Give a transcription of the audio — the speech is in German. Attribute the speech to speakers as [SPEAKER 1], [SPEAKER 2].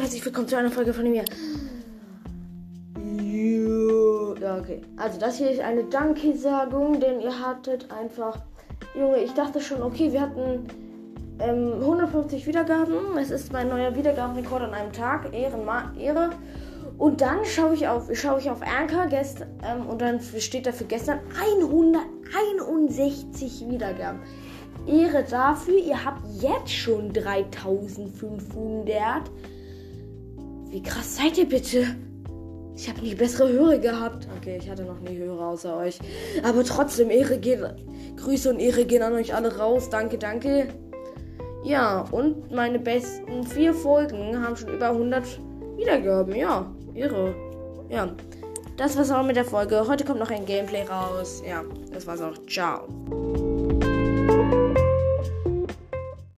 [SPEAKER 1] herzlich willkommen zu einer Folge von mir. Ja, okay. Also das hier ist eine Danke-Sagung, denn ihr hattet einfach... Junge, ich dachte schon, okay, wir hatten ähm, 150 Wiedergaben. Es ist mein neuer Wiedergabenrekord an einem Tag. Ehrenma Ehre. Und dann schaue ich auf, schaue ich auf Anchor gest, ähm, und dann steht da für gestern 161 Wiedergaben. Ehre dafür, ihr habt jetzt schon 3500. Wie krass seid ihr bitte? Ich habe nie bessere Hörer gehabt. Okay, ich hatte noch nie Hörer außer euch. Aber trotzdem, Ehre geht. Grüße und Ehre gehen an euch alle raus. Danke, danke. Ja, und meine besten vier Folgen haben schon über 100 Wiedergaben. Ja, irre. Ja, das war's auch mit der Folge. Heute kommt noch ein Gameplay raus. Ja, das war's auch. Ciao.